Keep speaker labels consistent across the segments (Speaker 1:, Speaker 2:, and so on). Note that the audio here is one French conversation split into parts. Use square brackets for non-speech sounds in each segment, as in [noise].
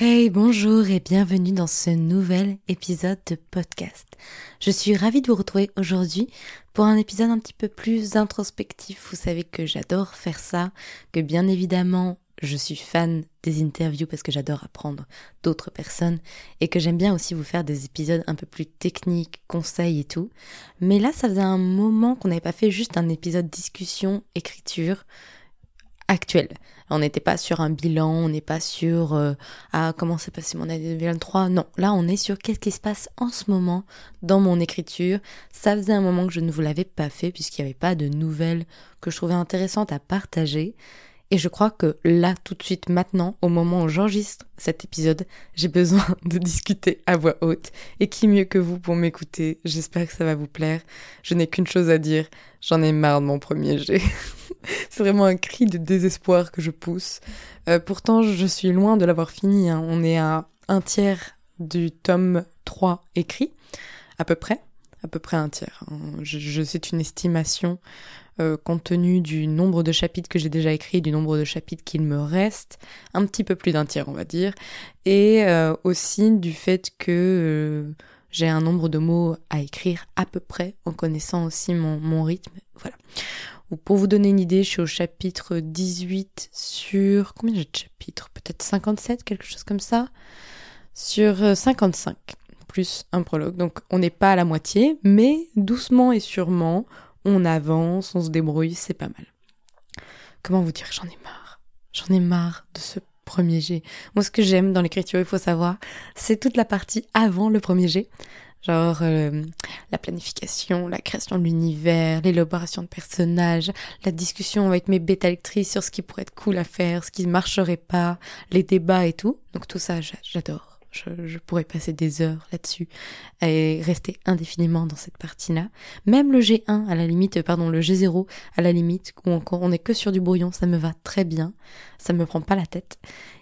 Speaker 1: Hey, bonjour et bienvenue dans ce nouvel épisode de podcast. Je suis ravie de vous retrouver aujourd'hui pour un épisode un petit peu plus introspectif. Vous savez que j'adore faire ça, que bien évidemment je suis fan des interviews parce que j'adore apprendre d'autres personnes et que j'aime bien aussi vous faire des épisodes un peu plus techniques, conseils et tout. Mais là, ça faisait un moment qu'on n'avait pas fait juste un épisode discussion, écriture actuel. On n'était pas sur un bilan, on n'est pas sur euh, ah comment s'est passé mon année 2023. Non, là on est sur qu'est-ce qui se passe en ce moment dans mon écriture. Ça faisait un moment que je ne vous l'avais pas fait puisqu'il n'y avait pas de nouvelles que je trouvais intéressantes à partager. Et je crois que là, tout de suite, maintenant, au moment où j'enregistre cet épisode, j'ai besoin [laughs] de discuter à voix haute. Et qui mieux que vous pour m'écouter? J'espère que ça va vous plaire. Je n'ai qu'une chose à dire, j'en ai marre de mon premier jet. [laughs] [laughs] C'est vraiment un cri de désespoir que je pousse. Euh, pourtant, je suis loin de l'avoir fini. Hein. On est à un tiers du tome 3 écrit, à peu près. À peu près un tiers. Hein. C'est une estimation euh, compte tenu du nombre de chapitres que j'ai déjà écrits, du nombre de chapitres qu'il me reste, un petit peu plus d'un tiers on va dire, et euh, aussi du fait que j'ai un nombre de mots à écrire à peu près en connaissant aussi mon, mon rythme. Voilà. Pour vous donner une idée, je suis au chapitre 18 sur... Combien j'ai de chapitres? Peut-être 57, quelque chose comme ça? Sur 55, plus un prologue. Donc on n'est pas à la moitié, mais doucement et sûrement, on avance, on se débrouille, c'est pas mal. Comment vous dire, j'en ai marre. J'en ai marre de ce premier jet. Moi, ce que j'aime dans l'écriture, il faut savoir, c'est toute la partie avant le premier jet. Genre euh, la planification, la création de l'univers, l'élaboration de personnages, la discussion avec mes bêta-lectrices sur ce qui pourrait être cool à faire, ce qui ne marcherait pas, les débats et tout. Donc tout ça, j'adore. Je, pourrais passer des heures là-dessus et rester indéfiniment dans cette partie-là. Même le G1 à la limite, pardon, le G0 à la limite, où encore on est que sur du brouillon, ça me va très bien. Ça me prend pas la tête.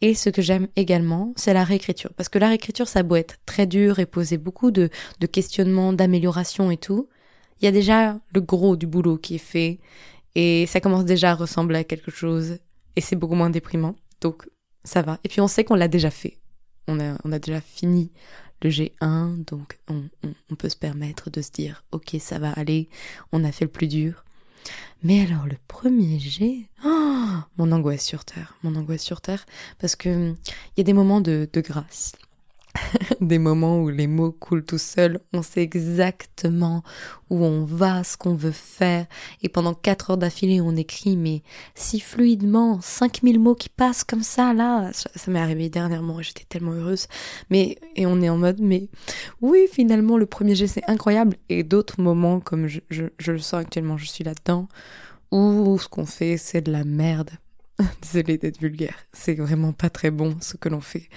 Speaker 1: Et ce que j'aime également, c'est la réécriture. Parce que la réécriture, ça doit être très dur et poser beaucoup de, questionnements, d'améliorations et tout. Il y a déjà le gros du boulot qui est fait. Et ça commence déjà à ressembler à quelque chose. Et c'est beaucoup moins déprimant. Donc, ça va. Et puis on sait qu'on l'a déjà fait on a, déjà fini le G1, donc on, peut se permettre de se dire, ok, ça va aller, on a fait le plus dur. Mais alors le premier G, oh, [gasps] mon angoisse sur Terre, mon angoisse sur Terre, parce que il y a des moments de, de grâce. [laughs] des moments où les mots coulent tout seuls, on sait exactement où on va, ce qu'on veut faire, et pendant quatre heures d'affilée on écrit, mais si fluidement, 5000 mots qui passent comme ça, là, ça, m'est arrivé dernièrement, j'étais tellement heureuse, mais, et on est en mode, mais oui, finalement, le premier jet c'est incroyable, et d'autres moments, comme je, je le sens actuellement, je suis là-dedans, où ce qu'on fait c'est de la merde. [laughs] Désolée d'être vulgaire, c'est vraiment pas très bon ce que l'on fait.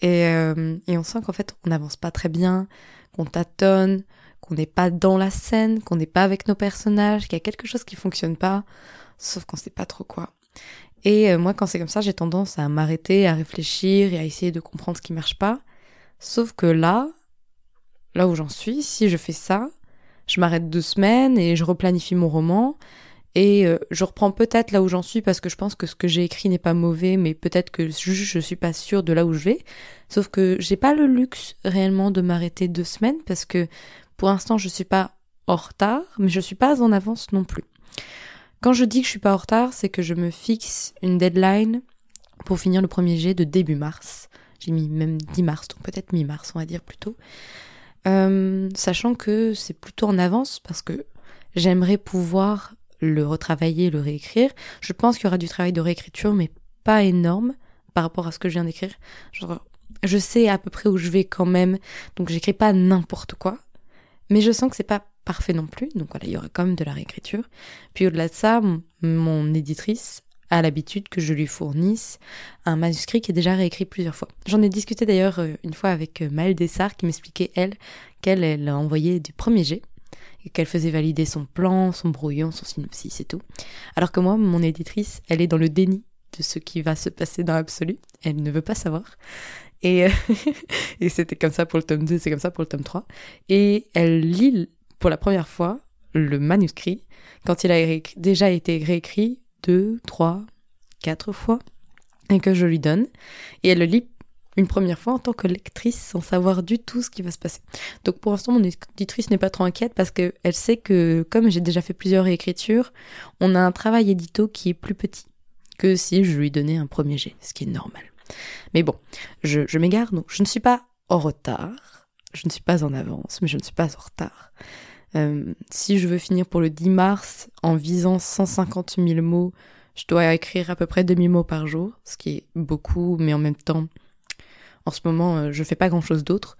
Speaker 1: Et, euh, et on sent qu'en fait on n'avance pas très bien, qu'on tâtonne, qu'on n'est pas dans la scène, qu'on n'est pas avec nos personnages, qu'il y a quelque chose qui fonctionne pas, sauf qu'on sait pas trop quoi. Et euh, moi quand c'est comme ça, j'ai tendance à m'arrêter, à réfléchir et à essayer de comprendre ce qui marche pas. Sauf que là, là où j'en suis, si je fais ça, je m'arrête deux semaines et je replanifie mon roman et euh, je reprends peut-être là où j'en suis parce que je pense que ce que j'ai écrit n'est pas mauvais, mais peut-être que je, je suis pas sûre de là où je vais. Sauf que j'ai pas le luxe réellement de m'arrêter deux semaines parce que pour l'instant je suis pas en retard, mais je suis pas en avance non plus. Quand je dis que je suis pas en retard, c'est que je me fixe une deadline pour finir le premier jet de début mars. J'ai mis même 10 mars, donc peut-être mi-mars, on va dire plutôt. Euh, sachant que c'est plutôt en avance parce que j'aimerais pouvoir le retravailler, le réécrire. Je pense qu'il y aura du travail de réécriture, mais pas énorme par rapport à ce que je viens d'écrire. je sais à peu près où je vais quand même, donc j'écris pas n'importe quoi. Mais je sens que c'est pas parfait non plus, donc voilà, il y aura quand même de la réécriture. Puis au-delà de ça, mon, éditrice a l'habitude que je lui fournisse un manuscrit qui est déjà réécrit plusieurs fois. J'en ai discuté d'ailleurs euh, une fois avec euh, Maëlle Dessart qui m'expliquait, elle, qu'elle elle a envoyé du premier jet qu'elle faisait valider son plan, son brouillon, son synopsis et tout. Alors que moi, mon éditrice, elle est dans le déni de ce qui va se passer dans l'absolu. Elle ne veut pas savoir. Et, [laughs] et c'était comme ça pour le tome 2, c'est comme ça pour le tome 3. Et elle lit pour la première fois le manuscrit quand il a déjà été réécrit deux, trois, quatre fois et que je lui donne. Et elle le lit une première fois en tant que lectrice sans savoir du tout ce qui va se passer. Donc pour l'instant, mon éditrice n'est pas trop inquiète parce qu'elle sait que comme j'ai déjà fait plusieurs réécritures, on a un travail édito qui est plus petit que si je lui donnais un premier jet, ce qui est normal. Mais bon, je, m'égare, donc je ne suis pas en retard, je ne suis pas en avance, mais je ne suis pas en retard. Euh, si je veux finir pour le 10 mars en visant 150 000 mots, je dois écrire à peu près 2000 mots par jour, ce qui est beaucoup, mais en même temps, en ce moment, euh, je fais pas grand chose d'autre.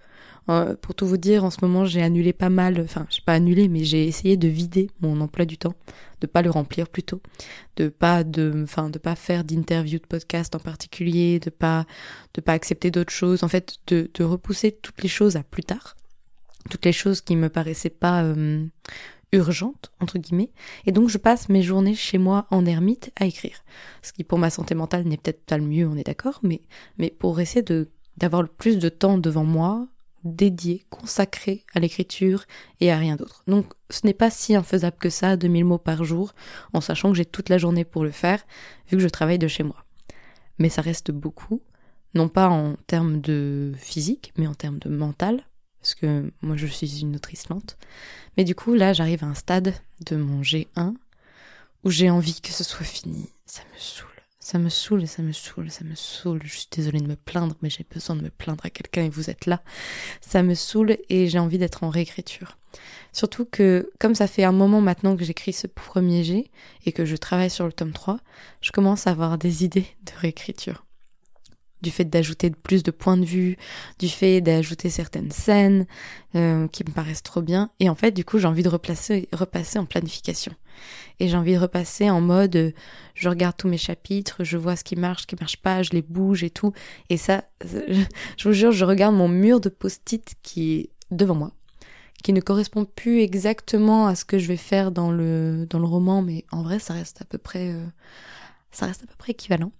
Speaker 1: Euh, pour tout vous dire, en ce moment, j'ai annulé pas mal, enfin, j'ai pas annulé, mais j'ai essayé de vider mon emploi du temps, de pas le remplir plutôt, de pas de, enfin, de pas faire d'interview de podcast en particulier, de pas, de pas accepter d'autres choses, en fait, de, de repousser toutes les choses à plus tard, toutes les choses qui me paraissaient pas euh, urgentes entre guillemets, et donc je passe mes journées chez moi en ermite à écrire, ce qui pour ma santé mentale n'est peut-être pas le mieux, on est d'accord, mais mais pour essayer de d'avoir le plus de temps devant moi, dédié, consacré à l'écriture et à rien d'autre. Donc ce n'est pas si infaisable que ça, 2000 mots par jour, en sachant que j'ai toute la journée pour le faire, vu que je travaille de chez moi. Mais ça reste beaucoup, non pas en termes de physique, mais en termes de mental, parce que moi je suis une autrice lente. Mais du coup là j'arrive à un stade de mon G1 où j'ai envie que ce soit fini. Ça me saoule. Ça me saoule ça me saoule, ça me saoule. Je suis désolée de me plaindre, mais j'ai besoin de me plaindre à quelqu'un et vous êtes là. Ça me saoule et j'ai envie d'être en réécriture. Surtout que, comme ça fait un moment maintenant que j'écris ce premier G et que je travaille sur le tome 3, je commence à avoir des idées de réécriture du fait d'ajouter plus de points de vue, du fait d'ajouter certaines scènes euh, qui me paraissent trop bien. Et en fait, du coup, j'ai envie de replacer, repasser en planification. Et j'ai envie de repasser en mode, euh, je regarde tous mes chapitres, je vois ce qui marche, ce qui marche pas, je les bouge et tout. Et ça, [laughs] je vous jure, je regarde mon mur de post-it qui est devant moi, qui ne correspond plus exactement à ce que je vais faire dans le dans le roman, mais en vrai, ça reste à peu près, euh, ça reste à peu près équivalent.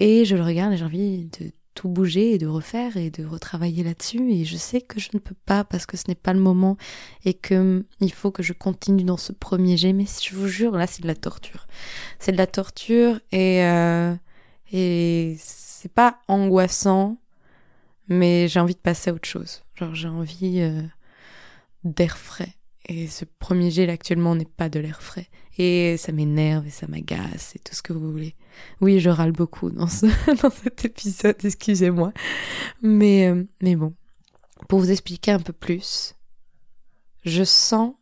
Speaker 1: Et je le regarde et j'ai envie de tout bouger et de refaire et de retravailler là-dessus. Et je sais que je ne peux pas parce que ce n'est pas le moment et que hum, il faut que je continue dans ce premier jet. Mais je vous jure là c'est de la torture. C'est de la torture et euh, et c'est pas angoissant mais j'ai envie de passer à autre chose. Genre j'ai envie euh, d'air frais et ce premier là actuellement n'est pas de l'air frais et ça m'énerve et ça m'agace et tout ce que vous voulez. Oui, je râle beaucoup dans, ce, [laughs] dans cet épisode, excusez-moi. Mais, euh, mais bon, pour vous expliquer un peu plus, je sens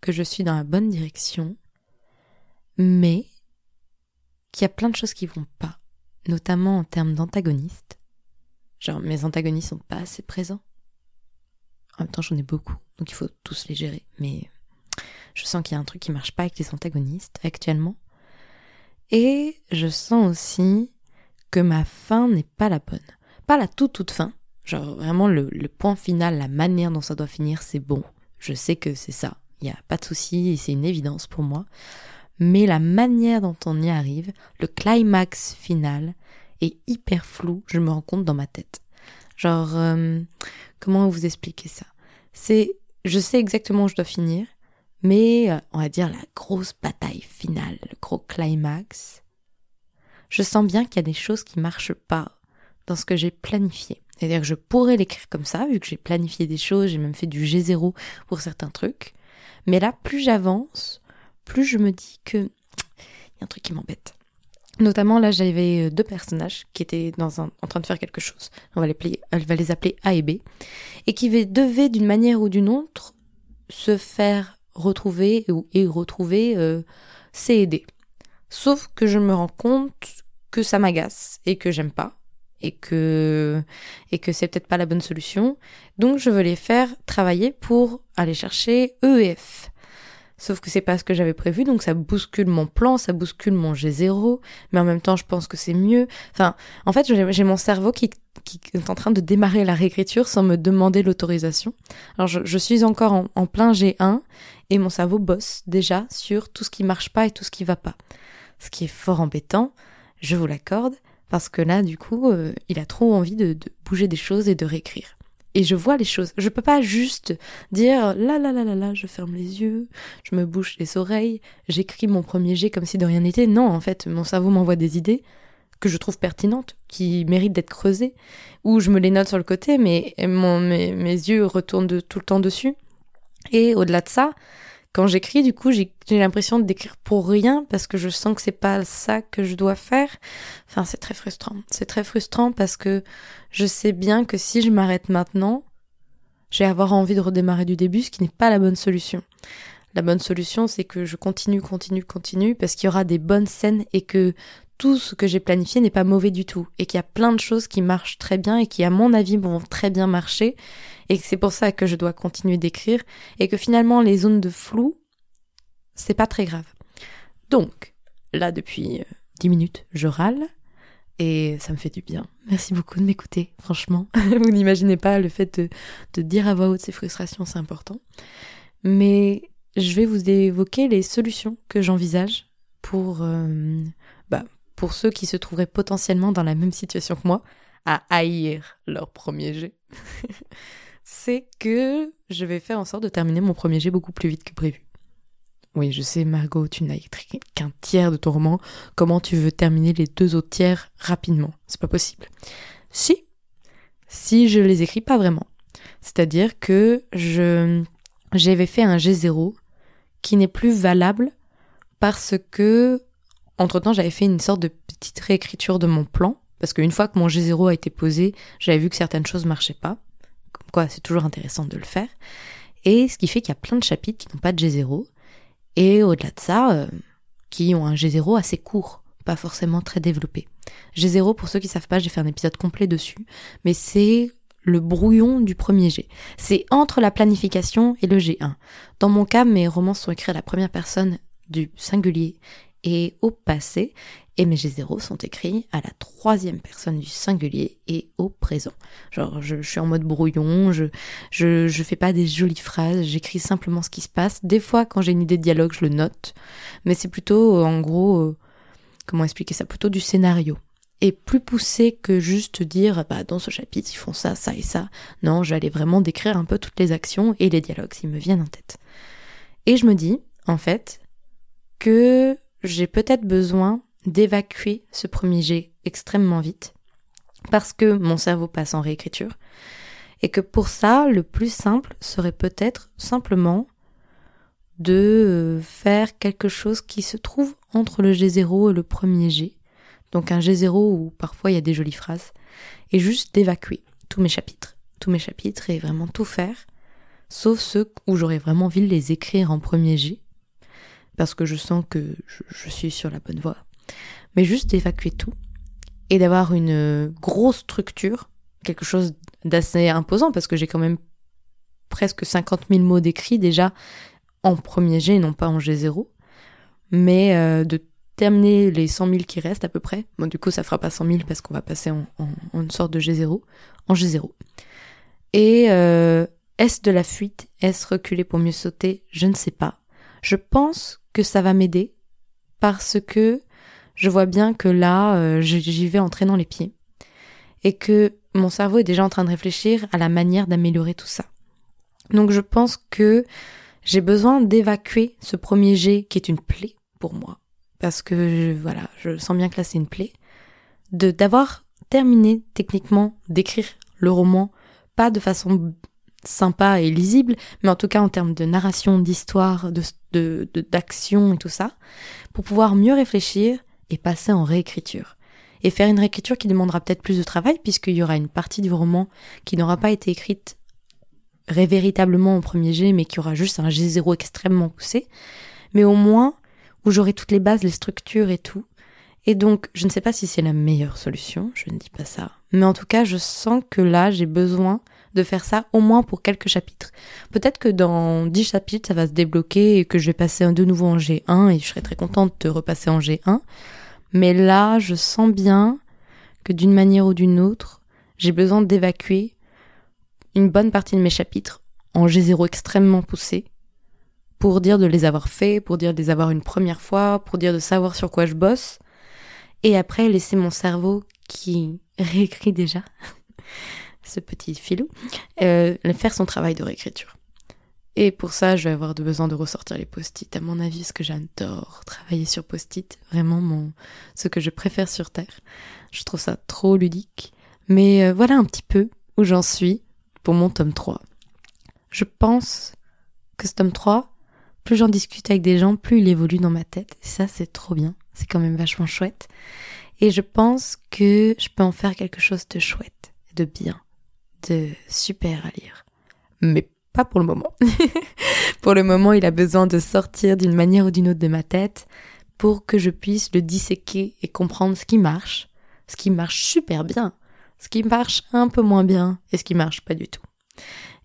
Speaker 1: que je suis dans la bonne direction, mais qu'il y a plein de choses qui vont pas, notamment en termes d'antagonistes. Genre, mes antagonistes sont pas assez présents. En même temps, j'en ai beaucoup, donc il faut tous les gérer, mais je sens qu'il y a un truc qui marche pas avec les antagonistes actuellement. Et je sens aussi que ma fin n'est pas la bonne. Pas la toute toute fin. Genre vraiment le, point final, la manière dont ça doit finir, c'est bon. Je sais que c'est ça. Il n'y a pas de souci et c'est une évidence pour moi. Mais la manière dont on y arrive, le climax final, est hyper flou, je me rends compte dans ma tête. Genre, euh, comment vous expliquer ça? C'est, je sais exactement où je dois finir, mais euh, on va dire la grosse bataille finale, le gros climax, je sens bien qu'il y a des choses qui marchent pas dans ce que j'ai planifié. C'est-à-dire que je pourrais l'écrire comme ça, vu que j'ai planifié des choses, j'ai même fait du G0 pour certains trucs. Mais là, plus j'avance, plus je me dis que il y a un truc qui m'embête. Notamment, là, j'avais euh, deux personnages qui étaient dans un, en train de faire quelque chose. On va les, les appeler A et B. Et qui devaient, d'une manière ou d'une autre, se faire retrouver et retrouver euh, C et D. Sauf que je me rends compte que ça m'agace et que j'aime pas et que et que c'est peut-être pas la bonne solution. Donc je veux les faire travailler pour aller chercher E et F. Sauf que c'est pas ce que j'avais prévu, donc ça bouscule mon plan, ça bouscule mon G0, mais en même temps je pense que c'est mieux. Enfin, en fait j'ai mon cerveau qui, qui, est en train de démarrer la réécriture sans me demander l'autorisation. Alors je, suis encore en, en, plein G1 et mon cerveau bosse déjà sur tout ce qui marche pas et tout ce qui va pas. Ce qui est fort embêtant, je vous l'accorde, parce que là du coup euh, il a trop envie de, de bouger des choses et de réécrire et je vois les choses. Je peux pas juste dire là là là là là, je ferme les yeux, je me bouche les oreilles, j'écris mon premier jet comme si de rien n'était. Non, en fait, mon cerveau m'envoie des idées. que je trouve pertinentes, qui méritent d'être creusées, ou je me les note sur le côté, mais mes, mes yeux retournent de, tout le temps dessus. Et au-delà de ça, quand j'écris, du coup, j'ai l'impression d'écrire pour rien parce que je sens que c'est pas ça que je dois faire. Enfin, c'est très frustrant. C'est très frustrant parce que je sais bien que si je m'arrête maintenant, je vais avoir envie de redémarrer du début, ce qui n'est pas la bonne solution. La bonne solution, c'est que je continue, continue, continue, parce qu'il y aura des bonnes scènes et que tout ce que j'ai planifié n'est pas mauvais du tout et qu'il y a plein de choses qui marchent très bien et qui à mon avis vont très bien marcher et que c'est pour ça que je dois continuer d'écrire et que finalement les zones de flou c'est pas très grave. Donc là depuis 10 euh, minutes je râle et ça me fait du bien. Merci beaucoup de m'écouter, franchement. [laughs] Vous n'imaginez pas le fait de, dire à voix haute ces frustrations, c'est important. Mais je vais vous évoquer les solutions que j'envisage pour euh, bah, pour ceux qui se trouveraient potentiellement dans la même situation que moi, à haïr leur premier jet, [laughs] c'est que je vais faire en sorte de terminer mon premier jet beaucoup plus vite que prévu. Oui, je sais, Margot, tu n'as écrit qu'un tiers de ton roman. Comment tu veux terminer les deux autres tiers rapidement? C'est pas possible. Si, si je les écris pas vraiment. C'est-à-dire que je j'avais fait un G0 qui n'est plus valable parce que entre-temps, j'avais fait une sorte de petite réécriture de mon plan, parce qu'une fois que mon G0 a été posé, j'avais vu que certaines choses marchaient pas. Comme quoi, c'est toujours intéressant de le faire. Et ce qui fait qu'il y a plein de chapitres qui n'ont pas de G0, et au-delà de ça, euh, qui ont un G0 assez court, pas forcément très développé. G0, pour ceux qui savent pas, j'ai fait un épisode complet dessus, mais c'est le brouillon du premier G. C'est entre la planification et le G1. Dans mon cas, mes romans sont écrits à la première personne du singulier et au passé, et mes G0 sont écrits à la troisième personne du singulier et au présent. Genre, je, suis en mode brouillon, je, je, je fais pas des jolies phrases, j'écris simplement ce qui se passe. Des fois, quand j'ai une idée de dialogue, je le note, mais c'est plutôt, en gros, euh, comment expliquer ça, plutôt du scénario. Et plus poussé que juste dire, bah, dans ce chapitre, ils font ça, ça et ça. Non, j'allais vraiment décrire un peu toutes les actions et les dialogues s'ils me viennent en tête. Et je me dis, en fait, que j'ai peut-être besoin d'évacuer ce premier jet extrêmement vite parce que mon cerveau passe en réécriture et que pour ça, le plus simple serait peut-être simplement de euh, faire quelque chose qui se trouve entre le G0 et le premier G. Donc un G0 où parfois il y a des jolies phrases. Et juste d'évacuer tous mes chapitres. Tous mes chapitres et vraiment tout faire. Sauf ceux où j'aurais vraiment envie de les écrire en premier G parce que je sens que je, suis sur la bonne voie. Mais juste d'évacuer tout et d'avoir une grosse structure, quelque chose d'assez imposant parce que j'ai quand même presque 50 000 mots d'écrit déjà en premier G, non pas en G0, mais euh, de terminer les 100 000 qui restent à peu près. Bon, du coup, ça fera pas 100 000 parce qu'on va passer en, une sorte de G0, en G0. Et euh, est-ce de la fuite? Est-ce reculer pour mieux sauter? Je ne sais pas. Je pense que ça va m'aider parce que je vois bien que là, euh, j'y vais en traînant les pieds et que mon cerveau est déjà en train de réfléchir à la manière d'améliorer tout ça. Donc je pense que j'ai besoin d'évacuer ce premier jet qui est une plaie pour moi parce que voilà, je sens bien que là c'est une plaie de d'avoir terminé techniquement d'écrire le roman pas de façon sympa et lisible, mais en tout cas en termes de narration, d'histoire, de, d'action et tout ça, pour pouvoir mieux réfléchir et passer en réécriture. Et faire une réécriture qui demandera peut-être plus de travail, puisqu'il y aura une partie du roman qui n'aura pas été écrite véritablement au premier G, mais qui aura juste un G0 extrêmement poussé, mais au moins où j'aurai toutes les bases, les structures et tout. Et donc, je ne sais pas si c'est la meilleure solution, je ne dis pas ça, mais en tout cas, je sens que là, j'ai besoin de faire ça au moins pour quelques chapitres. Peut-être que dans 10 chapitres, ça va se débloquer et que je vais passer de nouveau en G1 et je serai très contente de repasser en G1. Mais là, je sens bien que d'une manière ou d'une autre, j'ai besoin d'évacuer une bonne partie de mes chapitres en G0 extrêmement poussé pour dire de les avoir faits, pour dire de les avoir une première fois, pour dire de savoir sur quoi je bosse, et après laisser mon cerveau qui [laughs] réécrit déjà ce petit filou, euh, faire son travail de réécriture. Et pour ça, je vais avoir besoin de ressortir les post-it, à mon avis, parce que j'adore travailler sur post-it. Vraiment mon, ce que je préfère sur Terre. Je trouve ça trop ludique. Mais euh, voilà un petit peu où j'en suis pour mon tome 3. Je pense que ce tome 3, plus j'en discute avec des gens, plus il évolue dans ma tête. Et ça, c'est trop bien. C'est quand même vachement chouette. Et je pense que je peux en faire quelque chose de chouette, de bien, de super à lire. Mais pas pour le moment. [laughs] pour le moment, il a besoin de sortir d'une manière ou d'une autre de ma tête pour que je puisse le disséquer et comprendre ce qui marche, ce qui marche super bien, ce qui marche un peu moins bien et ce qui marche pas du tout.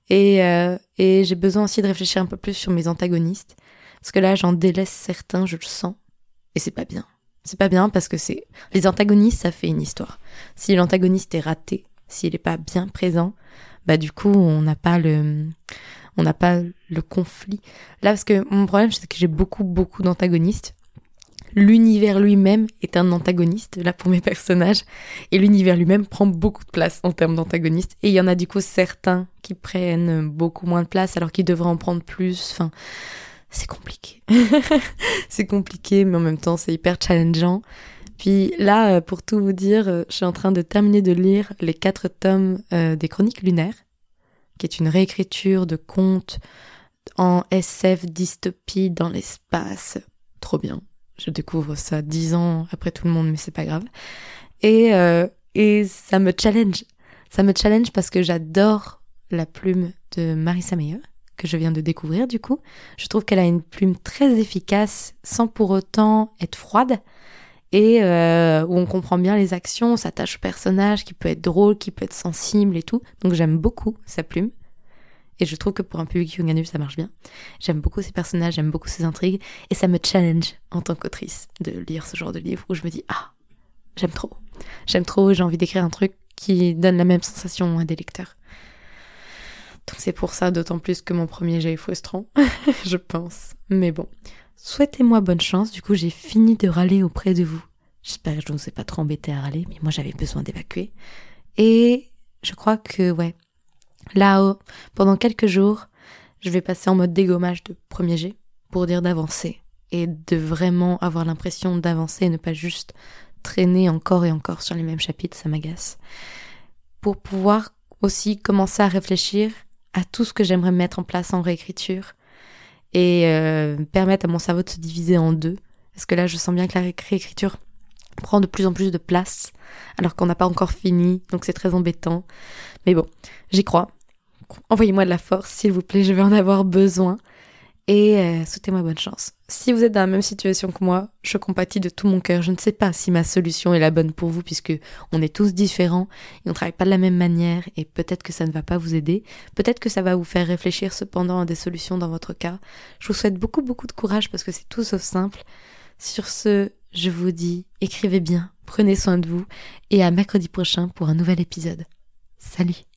Speaker 1: Et, euh, et j'ai besoin aussi de réfléchir un peu plus sur mes antagonistes, parce que là j'en délaisse certains, je le sens, et c'est pas bien. C'est pas bien parce que c'est les antagonistes, ça fait une histoire. Si l'antagoniste est raté, s'il est pas bien présent, bah du coup on n'a pas le on n'a pas le conflit. Là parce que mon problème c'est que j'ai beaucoup beaucoup d'antagonistes. L'univers lui-même est un antagoniste là pour mes personnages et l'univers lui-même prend beaucoup de place en termes d'antagonistes et il y en a du coup certains qui prennent beaucoup moins de place alors qu'ils devraient en prendre plus. Enfin, c'est compliqué. [laughs] c'est compliqué mais en même temps c'est hyper challengeant. Puis là, euh, pour tout vous dire, euh, je suis en train de terminer de lire les quatre tomes euh, des Chroniques lunaires, qui est une réécriture de contes en SF dystopie dans l'espace. Trop bien. Je découvre ça dix ans après tout le monde, mais c'est pas grave. Et, et ça me challenge. Ça me challenge parce que j'adore la plume de Marissa Meyer, que je viens de découvrir du coup. Je trouve qu'elle a une plume très efficace sans pour autant être froide et euh, où on comprend bien les actions, on s'attache au personnage qui peut être drôle, qui peut être sensible et tout. Donc j'aime beaucoup sa plume. Et je trouve que pour un public young adulte, ça marche bien. J'aime beaucoup ses personnages, j'aime beaucoup ses intrigues. Et ça me challenge en tant qu'autrice de lire ce genre de livre où je me dis, ah, j'aime trop. J'aime trop, j'ai envie d'écrire un truc qui donne la même sensation à des lecteurs. Donc c'est pour ça, d'autant plus que mon premier jet est frustrant, [laughs] je pense. Mais bon, Souhaitez-moi bonne chance, du coup j'ai fini de râler auprès de vous. J'espère que je ne vous ai pas trop embêté à râler, mais moi j'avais besoin d'évacuer. Et je crois que, ouais, là-haut, pendant quelques jours, je vais passer en mode dégommage de premier jet pour dire d'avancer et de vraiment avoir l'impression d'avancer et ne pas juste traîner encore et encore sur les mêmes chapitres, ça m'agace. Pour pouvoir aussi commencer à réfléchir à tout ce que j'aimerais mettre en place en réécriture, et euh, permettre à mon cerveau de se diviser en deux. Parce que là, je sens bien que la réécriture prend de plus en plus de place, alors qu'on n'a pas encore fini, donc c'est très embêtant. Mais bon, j'y crois. Envoyez-moi de la force, s'il vous plaît, je vais en avoir besoin et euh, souhaitez-moi bonne chance. Si vous êtes dans la même situation que moi, je compatis de tout mon cœur. Je ne sais pas si ma solution est la bonne pour vous puisque on est tous différents et on travaille pas de la même manière et peut-être que ça ne va pas vous aider. Peut-être que ça va vous faire réfléchir cependant à des solutions dans votre cas. Je vous souhaite beaucoup beaucoup de courage parce que c'est tout sauf simple. Sur ce, je vous dis écrivez bien, prenez soin de vous et à mercredi prochain pour un nouvel épisode. Salut